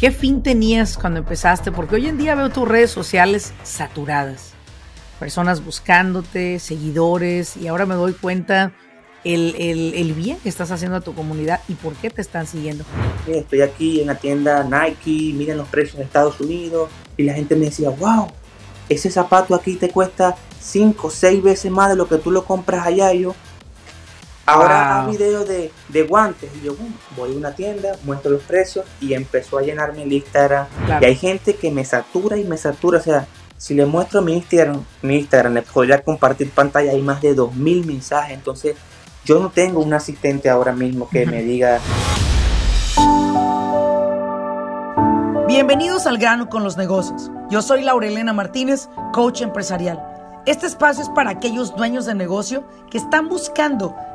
¿Qué fin tenías cuando empezaste? Porque hoy en día veo tus redes sociales saturadas. Personas buscándote, seguidores, y ahora me doy cuenta el, el, bien que estás haciendo a tu comunidad y por qué te están siguiendo. Estoy aquí en la tienda Nike, miren los precios en Estados Unidos, y la gente me decía, wow, ese zapato aquí te cuesta 5 o 6 veces más de lo que tú lo compras allá. Y yo, Ahora wow. videos de, de, guantes. Y yo, voy a una tienda, muestro los precios y empezó a llenarme el Instagram. Y hay gente que me satura y me satura. O sea, si le muestro mi Instagram, mi Instagram, le podría compartir pantalla, hay más de 2000 mensajes. Entonces, yo no tengo un asistente ahora mismo que me diga. Bienvenidos al grano con los negocios. Yo soy Laurelena Martínez, coach empresarial. Este espacio es para aquellos dueños de negocio que están buscando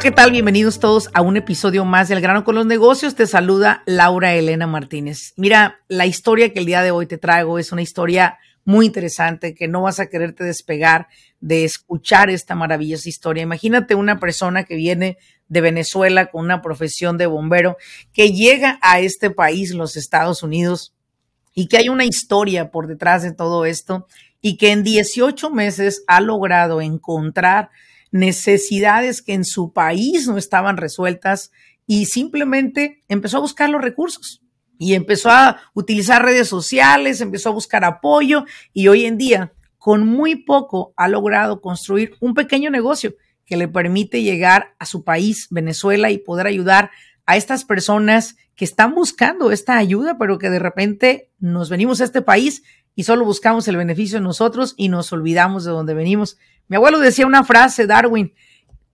¿Qué tal? Bienvenidos todos a un episodio más del Grano con los Negocios. Te saluda Laura Elena Martínez. Mira, la historia que el día de hoy te traigo es una historia muy interesante que no vas a quererte despegar de escuchar esta maravillosa historia. Imagínate una persona que viene de Venezuela con una profesión de bombero, que llega a este país, los Estados Unidos, y que hay una historia por detrás de todo esto y que en 18 meses ha logrado encontrar necesidades que en su país no estaban resueltas y simplemente empezó a buscar los recursos y empezó a utilizar redes sociales, empezó a buscar apoyo y hoy en día con muy poco ha logrado construir un pequeño negocio que le permite llegar a su país, Venezuela, y poder ayudar a estas personas que están buscando esta ayuda, pero que de repente nos venimos a este país y solo buscamos el beneficio de nosotros y nos olvidamos de dónde venimos. Mi abuelo decía una frase, Darwin,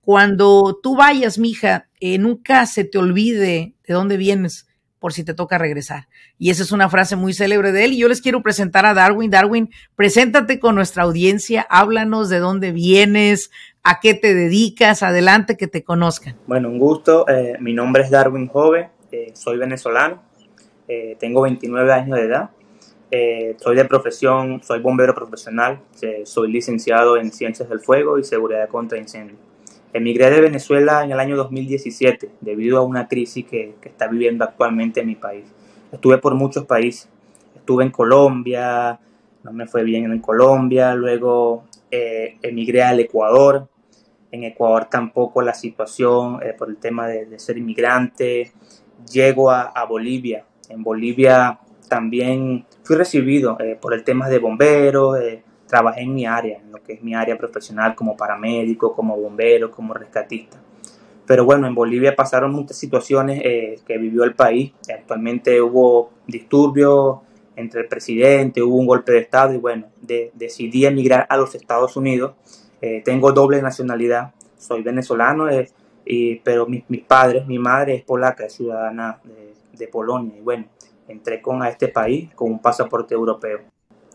cuando tú vayas, mija, eh, nunca se te olvide de dónde vienes por si te toca regresar. Y esa es una frase muy célebre de él. Y yo les quiero presentar a Darwin. Darwin, preséntate con nuestra audiencia, háblanos de dónde vienes, a qué te dedicas, adelante que te conozcan. Bueno, un gusto. Eh, mi nombre es Darwin Jove, eh, soy venezolano, tengo 29 años de edad. Eh, soy de profesión, soy bombero profesional, eh, soy licenciado en Ciencias del Fuego y Seguridad contra Incendios. Emigré de Venezuela en el año 2017 debido a una crisis que, está viviendo actualmente en mi país. Estuve por muchos países. Estuve en Colombia, no me fue bien en Colombia, luego eh, emigré al Ecuador. En Ecuador tampoco la situación eh, por el tema de, ser inmigrante. Llego a Bolivia. En Bolivia también fui recibido eh, por el tema de bomberos, eh, trabajé en mi área, en lo que es mi área profesional como paramédico, como bombero, como rescatista. Pero bueno, en Bolivia pasaron muchas situaciones eh, que vivió el país. Actualmente hubo disturbios entre el presidente, hubo un golpe de Estado y bueno, de, decidí emigrar a los Estados Unidos. tengo doble nacionalidad, soy venezolano, pero mis, mis, padres, mi madre es polaca, es ciudadana de, de Polonia y bueno, entré con a este país con un pasaporte europeo.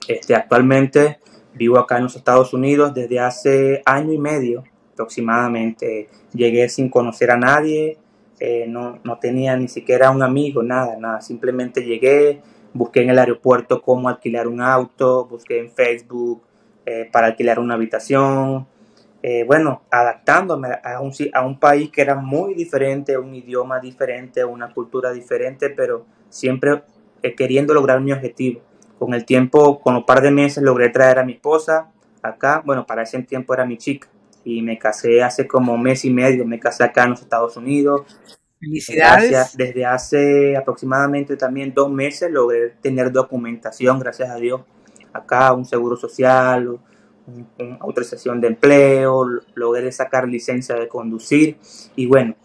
Este, actualmente vivo acá en los Estados Unidos desde hace año y medio aproximadamente. Llegué sin conocer a nadie, eh, no, no, tenía ni siquiera un amigo, nada, nada. Simplemente llegué, busqué en el aeropuerto cómo alquilar un auto, busqué en Facebook eh, para alquilar una habitación. Eh, bueno, adaptándome a un, a un país que era muy diferente, un idioma diferente, una cultura diferente, pero siempre eh, queriendo lograr mi objetivo. Con el tiempo, con un par de meses, logré traer a mi esposa acá. Bueno, para ese tiempo era mi chica. Y me casé hace como un mes y medio. Me casé acá en los Estados Unidos. Felicidades. desde hace aproximadamente también dos meses logré tener documentación, gracias a Dios. Acá un seguro social, una autorización de empleo, logré sacar licencia de conducir. Y bueno,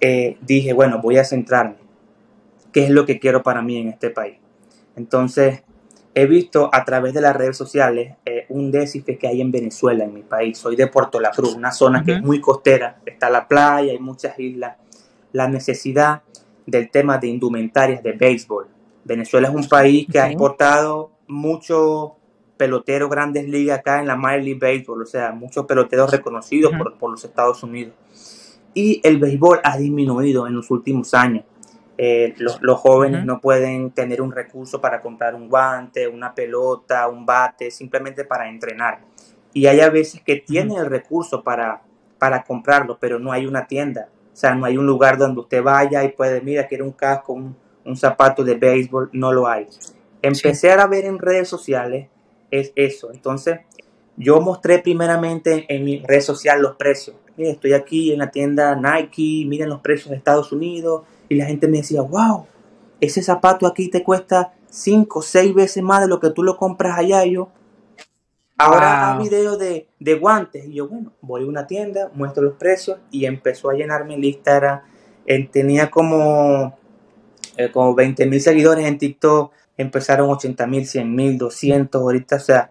eh, dije, bueno, voy a centrarme qué es lo que quiero para mí en este país. Entonces, he visto a través de las redes sociales eh, un déficit que hay en Venezuela, en mi país. Soy de Puerto La Cruz, una zona que es muy costera. Está la playa, hay muchas islas. La necesidad del tema de indumentarias de béisbol. Venezuela es un país que ha exportado muchos peloteros grandes ligas acá en la Major League Baseball, o sea, muchos peloteros reconocidos por, los Estados Unidos. Y el béisbol ha disminuido en los últimos años. Eh, los, jóvenes no pueden tener un recurso para comprar un guante, una pelota, un bate, simplemente para entrenar. Y hay a veces que tienen el recurso para, para comprarlo, pero no hay una tienda. O sea, no hay un lugar donde usted vaya y puede, mira, quiere un casco, un, un zapato de béisbol, no lo hay. Empecé a ver en redes sociales es eso. Entonces, yo mostré primeramente en mi red social los precios. Estoy aquí en la tienda Nike, miren los precios de Estados Unidos. Y la gente me decía, wow, ese zapato aquí te cuesta 5 o 6 veces más de lo que tú lo compras allá. Y yo, ahora wow. video de, de, guantes. Y yo, bueno, voy a una tienda, muestro los precios y empezó a llenar mi lista. Era, tenía como, eh, como 20 mil seguidores en TikTok empezaron 80 mil, 100 mil, 200 ahorita, o sea,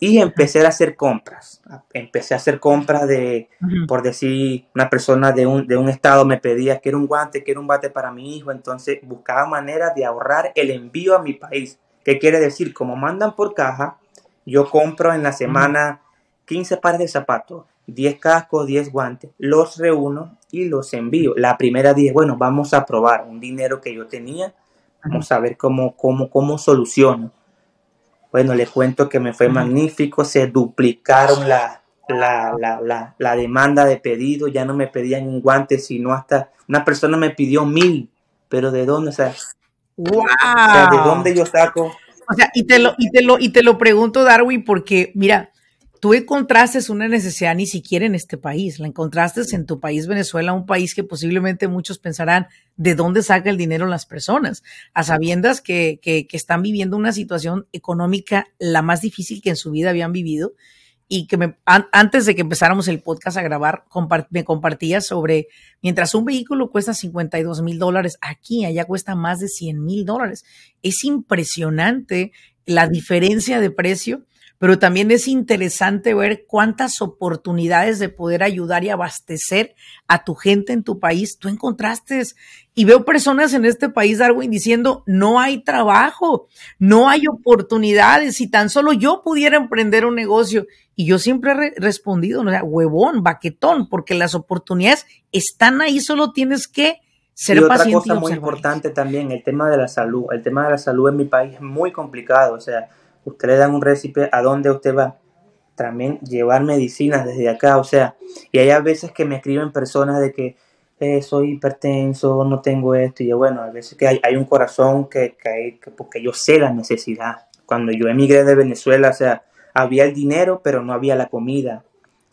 y empecé a hacer compras. Empecé a hacer compras de, por decir, una persona de un, de un estado me pedía que era un guante, que era un bate para mi hijo, entonces buscaba maneras de ahorrar el envío a mi país. ¿Qué quiere decir? Como mandan por caja, yo compro en la semana 15 pares de zapatos, 10 cascos, 10 guantes, los reúno y los envío. La primera dije, bueno, vamos a probar un dinero que yo tenía Vamos a ver cómo, cómo, cómo soluciono. Bueno, le cuento que me fue magnífico, se duplicaron la, la, demanda de pedido, ya no me pedían un guante, sino hasta una persona me pidió mil, pero ¿de dónde? O sea, ¿de dónde yo saco? O sea, y te lo, y te lo, y te lo pregunto, Darwin, porque mira, tú encontraste una necesidad ni siquiera en este país, la encontraste en tu país, Venezuela, un país que posiblemente muchos pensarán de dónde saca el dinero las personas, a sabiendas que, que, están viviendo una situación económica la más difícil que en su vida habían vivido y que me, antes de que empezáramos el podcast a grabar, me compartía sobre, mientras un vehículo cuesta 52 mil dólares, aquí allá cuesta más de 100 mil dólares. Es impresionante la diferencia de precio pero también es interesante ver cuántas oportunidades de poder ayudar y abastecer a tu gente en tu país tú encontraste. Y veo personas en este país, Darwin, diciendo, no hay trabajo, no hay oportunidades, si tan solo yo pudiera emprender un negocio. Y yo siempre he respondido, o sea, huevón, baquetón, porque las oportunidades están ahí, solo tienes que ser y otra cosa muy importante también, el tema de la salud. El tema de la salud en mi país es muy complicado, o sea, usted le dan un récipe a dónde usted va. También llevar medicinas desde acá, o sea, y hay a veces que me escriben personas de que eh, soy hipertenso, no tengo esto, y yo, bueno, a veces que hay, hay un corazón que, que, que, porque yo sé la necesidad. Cuando yo emigré de Venezuela, o sea, había el dinero, pero no había la comida.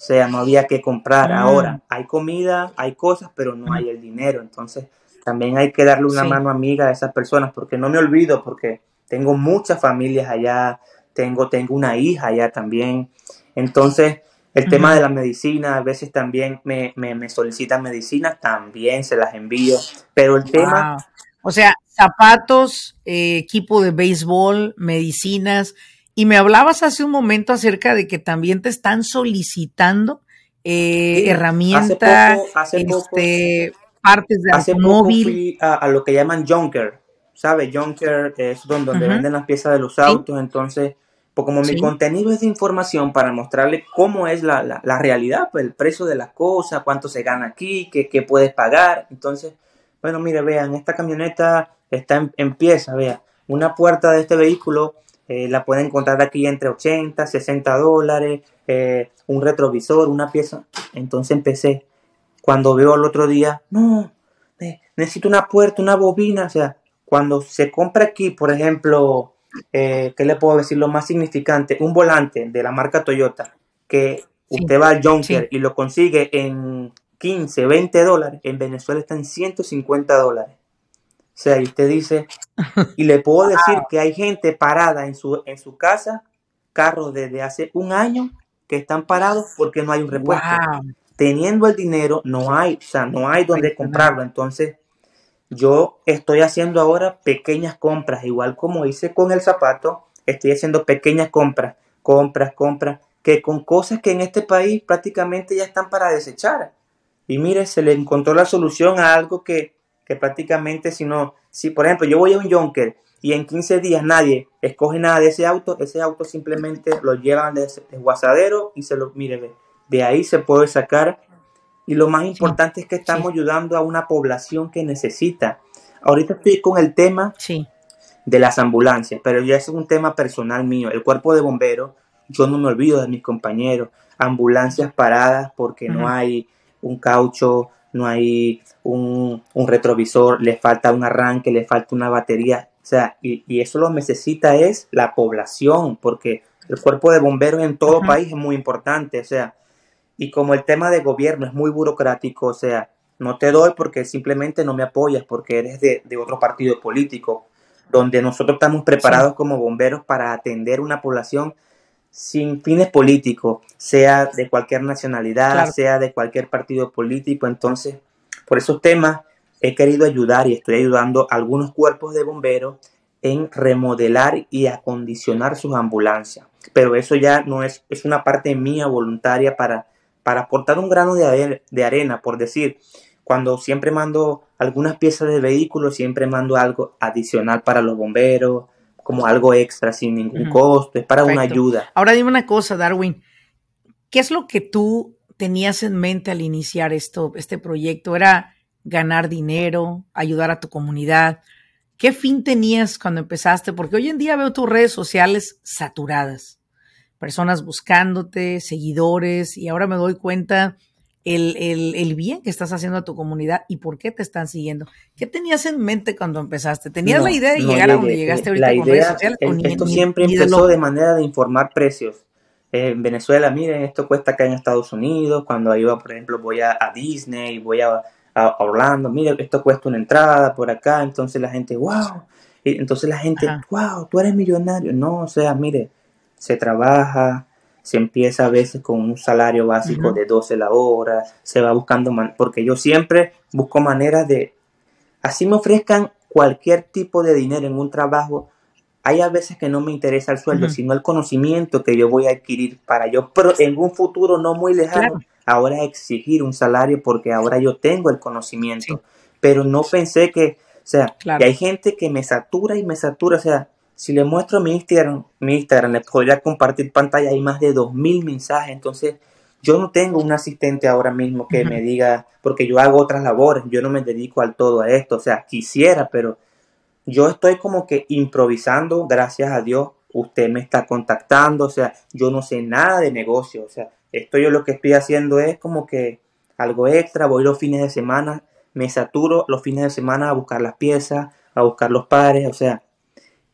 O sea, no había que comprar. Mm. Ahora, hay comida, hay cosas, pero no hay el dinero. Entonces, también hay que darle una mano amiga a esas personas, porque no me olvido, porque tengo muchas familias allá, tengo, tengo una hija allá también. Entonces, el tema de la medicina, a veces también me, me, solicitan medicinas, también se las envío. Pero el tema... O sea, zapatos, eh, equipo de béisbol, medicinas. Y me hablabas hace un momento acerca de que también te están solicitando eh, herramientas, este, partes de hace automóvil. a, a, lo que llaman junker, ¿sabe? Junker es donde, venden las piezas de los autos, entonces, pues como mi contenido es de información para mostrarle cómo es la, la, realidad, pues el precio de las cosas, cuánto se gana aquí, qué, qué puedes pagar, entonces, bueno, mire, vean, esta camioneta está en, pieza, vea, una puerta de este vehículo eh, la pueden encontrar aquí entre 80, 60 dólares, eh, un retrovisor, una pieza, entonces empecé, cuando veo el otro día, no, necesito una puerta, una bobina, o sea, cuando se compra aquí, por ejemplo, eh, ¿qué le puedo decir? Lo más significante, un volante de la marca Toyota, que usted va al Junker y lo consigue en 15, 20 dólares, en Venezuela está en 150 dólares. O sea, y usted dice, y le puedo decir que hay gente parada en su, en su casa, carros desde hace un año, que están parados porque no hay un repuesto. Teniendo el dinero, no hay, o sea, no hay donde comprarlo. Entonces, yo estoy haciendo ahora pequeñas compras, igual como hice con el zapato, estoy haciendo pequeñas compras, compras, compras, que con cosas que en este país prácticamente ya están para desechar. Y mire, se le encontró la solución a algo que, que prácticamente si no, si por ejemplo yo voy a un Junker y en 15 días nadie escoge nada de ese auto, ese auto simplemente lo llevan de guasadero y se lo, mire, de ahí se puede sacar. Y lo más importante es que estamos ayudando a una población que necesita. Ahorita estoy con el tema de las ambulancias, pero ya es un tema personal mío. El cuerpo de bomberos, yo no me olvido de mis compañeros. Ambulancias paradas porque no hay un caucho, no hay un, un, retrovisor, le falta un arranque, le falta una batería. O sea, y, y, eso lo necesita es la población, porque el cuerpo de bomberos en todo país es muy importante. O sea, y como el tema de gobierno es muy burocrático, o sea, no te doy porque simplemente no me apoyas, porque eres de, de otro partido político, donde nosotros estamos preparados como bomberos para atender una población sin fines políticos, sea de cualquier nacionalidad, sea de cualquier partido político. Entonces, por esos temas he querido ayudar y estoy ayudando a algunos cuerpos de bomberos en remodelar y acondicionar sus ambulancias. Pero eso ya no es, es una parte mía voluntaria para, para aportar un grano de, de arena, por decir, cuando siempre mando algunas piezas de vehículo, siempre mando algo adicional para los bomberos, como algo extra sin ningún costo, es para una ayuda. Ahora dime una cosa, Darwin, ¿qué es lo que tú tenías en mente al iniciar esto, este proyecto? ¿Era ganar dinero, ayudar a tu comunidad? ¿Qué fin tenías cuando empezaste? Porque hoy en día veo tus redes sociales saturadas, personas buscándote, seguidores, y ahora me doy cuenta el, bien que estás haciendo a tu comunidad y por qué te están siguiendo. ¿Qué tenías en mente cuando empezaste? ¿Tenías la idea de llegar a donde llegaste ahorita la idea, esto siempre empezó de manera de informar precios. en Venezuela, miren, esto cuesta acá en Estados Unidos. Cuando iba, por ejemplo, voy a, Disney, voy a, Orlando, miren, esto cuesta una entrada por acá. Entonces la gente, wow. Entonces la gente, wow, tú eres millonario. No, o sea, mire, se trabaja, se empieza a veces con un salario básico de 12 la hora, se va buscando, porque yo siempre busco maneras de, así me ofrezcan cualquier tipo de dinero en un trabajo, hay a veces que no me interesa el sueldo, sino el conocimiento que yo voy a adquirir para yo, pero en un futuro no muy lejano, ahora exigir un salario porque ahora yo tengo el conocimiento, pero no pensé que, o sea, que hay gente que me satura y me satura, o sea, si le muestro mi Instagram, mi Instagram, le podría compartir pantalla, hay más de 2.000 mensajes, entonces yo no tengo un asistente ahora mismo que me diga, porque yo hago otras labores, yo no me dedico al todo a esto, o sea, quisiera, pero yo estoy como que improvisando, gracias a Dios, usted me está contactando, o sea, yo no sé nada de negocio, o sea, esto yo lo que estoy haciendo es como que algo extra, voy los fines de semana, me saturo los fines de semana a buscar las piezas, a buscar los pares, o sea,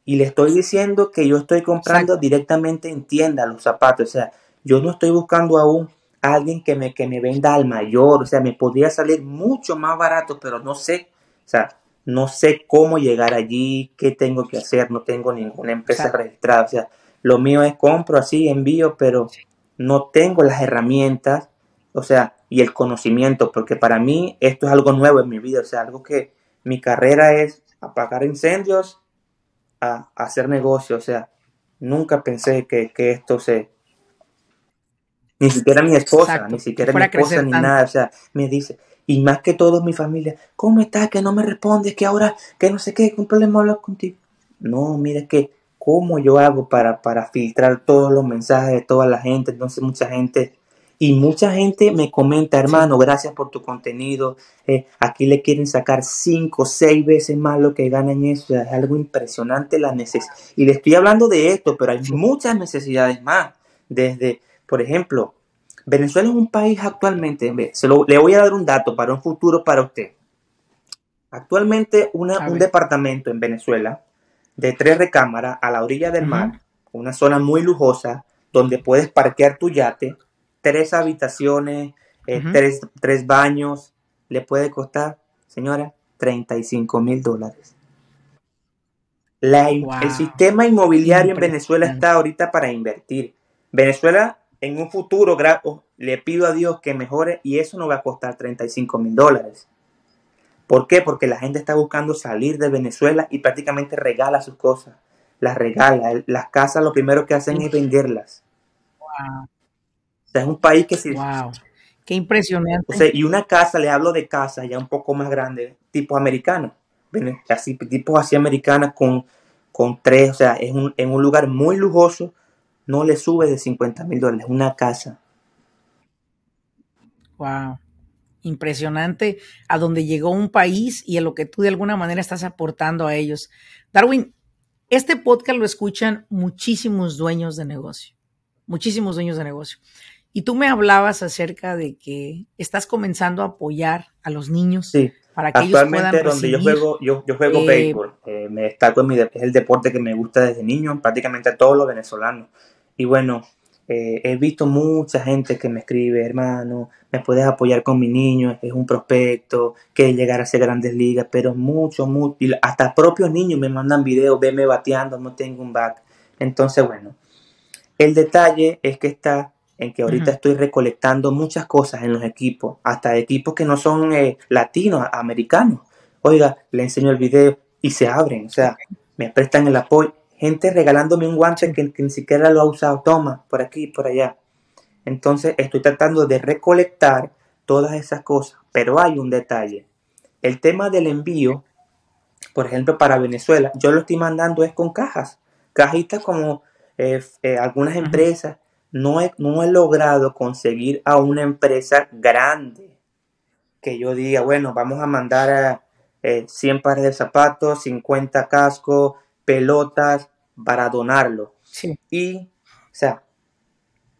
y le estoy diciendo que yo estoy comprando directamente en tienda los zapatos. O sea, yo no estoy buscando aún a alguien que me, que me venda al mayor. O sea, me podría salir mucho más barato, pero no sé. O sea, no sé cómo llegar allí, qué tengo que hacer. No tengo ninguna empresa registrada. O sea, lo mío es compro así, envío, pero no tengo las herramientas. O sea, y el conocimiento, porque para mí esto es algo nuevo en mi vida. O sea, algo que mi carrera es apagar incendios a, hacer negocio. O sea, nunca pensé que, esto se... Ni siquiera mi esposa, ni siquiera mi esposa, ni nada. O sea, me dice, y más que todo mi familia, ¿cómo estás? Que no me respondes, que ahora, que no sé qué, que un problema hablar contigo. No, mira que, ¿cómo yo hago para, para filtrar todos los mensajes de toda la gente? Entonces mucha gente y mucha gente me comenta, hermano, gracias por tu contenido. Eh, aquí le quieren sacar cinco, seis veces más lo que ganan eso. Es algo impresionante la necesidad. Y le estoy hablando de esto, pero hay muchas necesidades más. Desde, por ejemplo, Venezuela es un país actualmente, se le voy a dar un dato para un futuro para usted. Actualmente una, un departamento en Venezuela de tres recámaras a la orilla del mar, una zona muy lujosa, donde puedes parquear tu yate, tres habitaciones, eh, tres, baños, le puede costar, señora, 35 mil dólares. El sistema inmobiliario en Venezuela está ahorita para invertir. Venezuela en un futuro, le pido a Dios que mejore y eso no va a costar 35 mil dólares. ¿Por qué? Porque la gente está buscando salir de Venezuela y prácticamente regala sus cosas. Las regala. Las casas lo primero que hacen es venderlas. Wow es un país que sí. ¡Wow! ¡Qué impresionante! O sea, y una casa, le hablo de casa ya un poco más grande, tipo americana, así, tipo así americana, con, con tres, o sea, es un, en un lugar muy lujoso, no le sube de 50 mil dólares, una casa. Wow. Impresionante a donde llegó un país y a lo que tú de alguna manera estás aportando a ellos. Darwin, este podcast lo escuchan muchísimos dueños de negocio, muchísimos dueños de negocio. Y tú me hablabas acerca de que estás comenzando a apoyar a los niños para que ellos puedan donde yo juego, yo, yo juego eh, béisbol, eh, me destaco en mi, es el deporte que me gusta desde niño, prácticamente a todos los venezolanos. Y bueno, eh, he visto mucha gente que me escribe, hermano, me puedes apoyar con mi niño, es un prospecto, que llegar a ser grandes ligas, pero mucho, mucho, y hasta propios niños me mandan videos, veme bateando, no tengo un back. Entonces, bueno, el detalle es que está en que ahorita estoy recolectando muchas cosas en los equipos, hasta equipos que no son eh, latinos, americanos. Oiga, le enseño el video y se abren, o sea, me prestan el apoyo gente regalándome un guante que, ni siquiera lo ha usado, toma, por aquí, por allá. Entonces estoy tratando de recolectar todas esas cosas, pero hay un detalle. El tema del envío, por ejemplo, para Venezuela, yo lo estoy mandando es con cajas, cajitas como eh, eh, algunas empresas. No he, no he logrado conseguir a una empresa grande que yo diga, bueno, vamos a mandar a, 100 eh, pares de zapatos, 50 cascos, pelotas para donarlo. Y, o sea,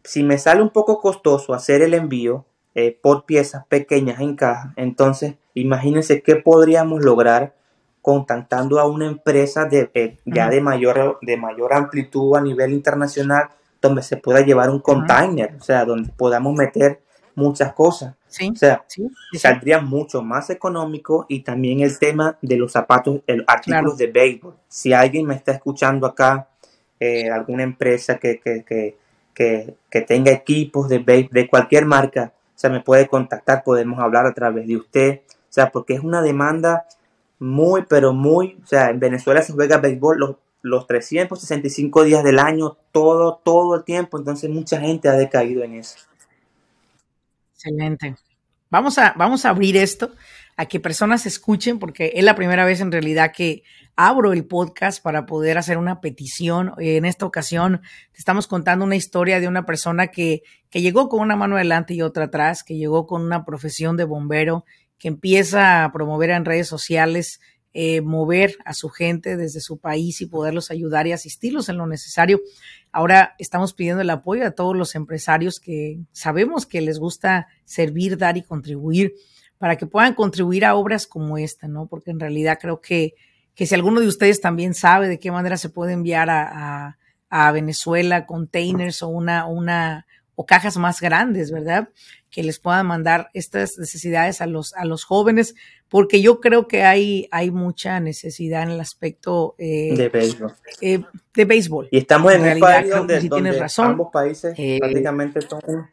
si me sale un poco costoso hacer el envío eh, por piezas pequeñas en caja, entonces imagínense qué podríamos lograr contactando a una empresa de, eh, ya de mayor, de mayor amplitud a nivel internacional, donde se pueda llevar un container, o sea, donde podamos meter muchas cosas. o sea, saldría mucho más económico y también el tema de los zapatos, el artículos de béisbol. Si alguien me está escuchando acá, eh, alguna empresa que, que, tenga equipos de béisbol, de cualquier marca, o sea, me puede contactar, podemos hablar a través de usted, o sea, porque es una demanda muy, pero muy, o sea, en Venezuela se juega béisbol los, los 365 días del año, todo, todo el tiempo, entonces mucha gente ha decaído en eso. Excelente. Vamos a, vamos a abrir esto a que personas escuchen, porque es la primera vez en realidad que abro el podcast para poder hacer una petición. En esta ocasión te estamos contando una historia de una persona que, que llegó con una mano adelante y otra atrás, que llegó con una profesión de bombero, que empieza a promover en redes sociales eh, mover a su gente desde su país y poderlos ayudar y asistirlos en lo necesario. Ahora estamos pidiendo el apoyo a todos los empresarios que sabemos que les gusta servir, dar y contribuir para que puedan contribuir a obras como esta, ¿no? Porque en realidad creo que, que si alguno de ustedes también sabe de qué manera se puede enviar a, a, Venezuela containers o una, una o cajas más grandes, ¿verdad? Que les puedan mandar estas necesidades a los, a los jóvenes, porque yo creo que hay, hay mucha necesidad en el aspecto eh, de béisbol. Eh, de béisbol. Y estamos en, un país donde, razón. ambos países eh, prácticamente son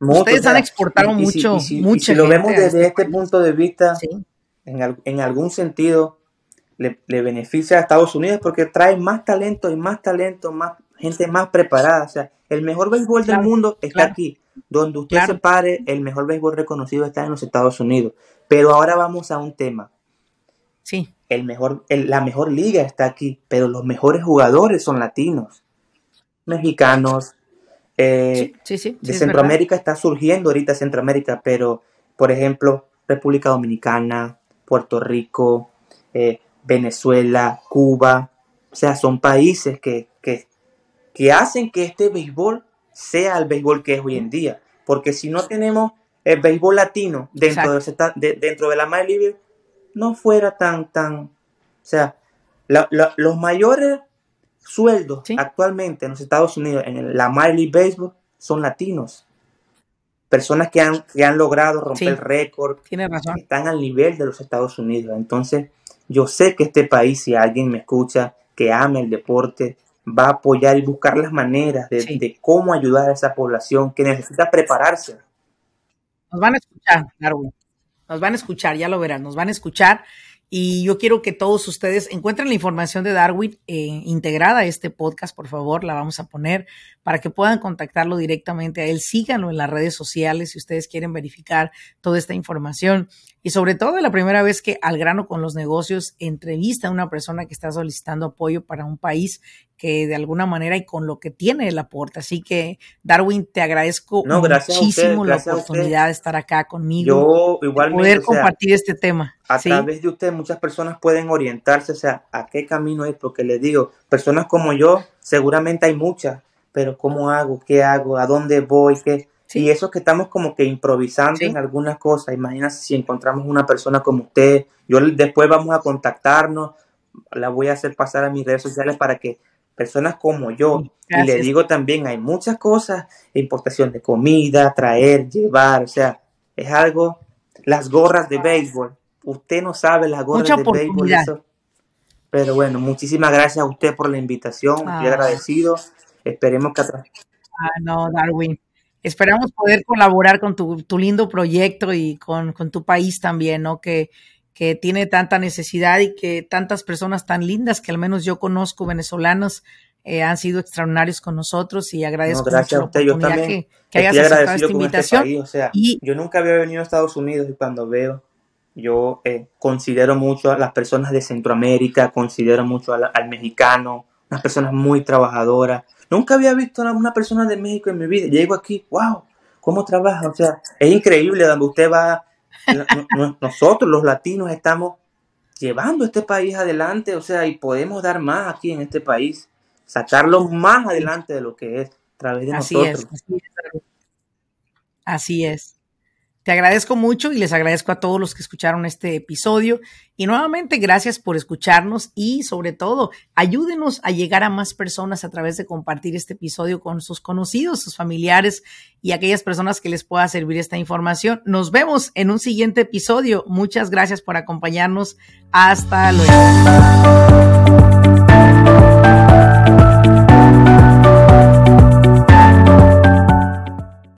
Ustedes han exportado mucho, y si, si lo vemos desde este, este punto de vista, en, en, algún sentido le, le, beneficia a Estados Unidos porque trae más talento y más talento, más gente más preparada. O sea, el mejor béisbol del mundo está aquí. Donde usted se pare, el mejor béisbol reconocido está en los Estados Unidos. Pero ahora vamos a un tema. Sí. El mejor, la mejor liga está aquí, pero los mejores jugadores son latinos, mexicanos. Eh, sí, sí, de Centroamérica está surgiendo ahorita Centroamérica, pero por ejemplo, República Dominicana, Puerto Rico, eh, Venezuela, Cuba, o sea, son países que, que, hacen que este béisbol sea el béisbol que es hoy en día. Porque si no tenemos el béisbol latino dentro, de, dentro de la Major no fuera tan, tan, o sea, los mayores sueldos actualmente en los Estados Unidos en la Major League Baseball son latinos. Personas que han, que han logrado romper el récord, están al nivel de los Estados Unidos. Entonces, yo sé que este país, si alguien me escucha, que ama el deporte, va a apoyar y buscar las maneras de, cómo ayudar a esa población que necesita prepararse. Nos van a escuchar, Darwin. Nos van a escuchar, ya lo verán, nos van a escuchar. Y yo quiero que todos ustedes encuentren la información de Darwin eh, integrada a este podcast, por favor, la vamos a poner para que puedan contactarlo directamente a él. Síganlo en las redes sociales si ustedes quieren verificar toda esta información. Y sobre todo, la primera vez que al grano con los negocios entrevista a una persona que está solicitando apoyo para un país que de alguna manera y con lo que tiene el aporte. Así que, Darwin, te agradezco muchísimo la oportunidad de estar acá conmigo. Yo igualmente. Poder compartir este tema. A través de usted muchas personas pueden orientarse, o sea, a qué camino es, porque les digo, personas como yo, seguramente hay muchas, pero ¿cómo hago? ¿Qué hago? ¿A dónde voy? ¿Qué? Y eso que estamos como que improvisando en algunas cosas. Imagínate si encontramos una persona como usted. Yo después vamos a contactarnos. La voy a hacer pasar a mis redes sociales para que personas como yo, y le digo también, hay muchas cosas, importación de comida, traer, llevar, o sea, es algo, las gorras de béisbol, usted no sabe las gorras de béisbol, eso, pero bueno, muchísimas gracias a usted por la invitación, estoy ah. agradecido, esperemos que... Ah, no, Darwin. Esperamos poder colaborar con tu, tu lindo proyecto y con, con, tu país también, ¿no? Que, que tiene tanta necesidad y que tantas personas tan lindas que al menos yo conozco venezolanos eh, han sido extraordinarios con nosotros y agradezco gracias a usted. Yo también que, hayas aceptado esta este invitación. o sea, y, yo nunca había venido a Estados Unidos y cuando veo, yo eh, considero mucho a las personas de Centroamérica, considero mucho al, mexicano, unas personas muy trabajadoras. Nunca había visto a una persona de México en mi vida. Llego aquí, wow, cómo trabaja. O sea, es increíble donde usted va nosotros los latinos estamos llevando este país adelante, o sea, y podemos dar más aquí en este país, sacarlo más adelante de lo que es, a través de nosotros. así es. Te agradezco mucho y les agradezco a todos los que escucharon este episodio. Y nuevamente, gracias por escucharnos y sobre todo, ayúdenos a llegar a más personas a través de compartir este episodio con sus conocidos, sus familiares y aquellas personas que les pueda servir esta información. Nos vemos en un siguiente episodio. Muchas gracias por acompañarnos. Hasta luego.